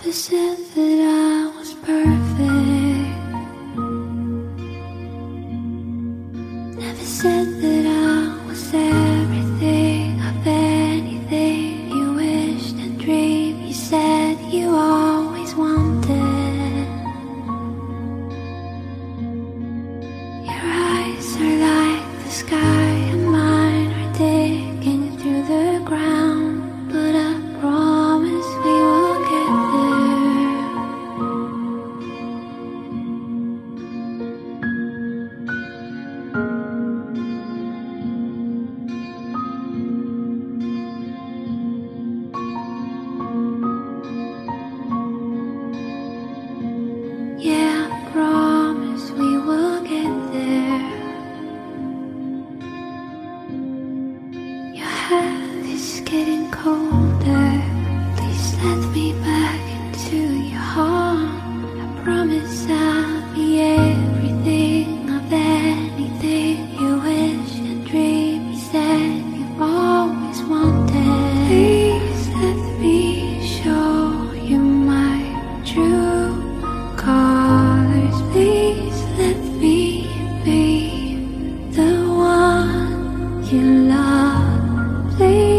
They said that I was perfect. Never said that I was there. path is getting colder. Please let me back into your heart. I promise I'll be everything of anything you wish and dream is said you've always wanted. Please let me show you my true colors. Please let me be the one you love lay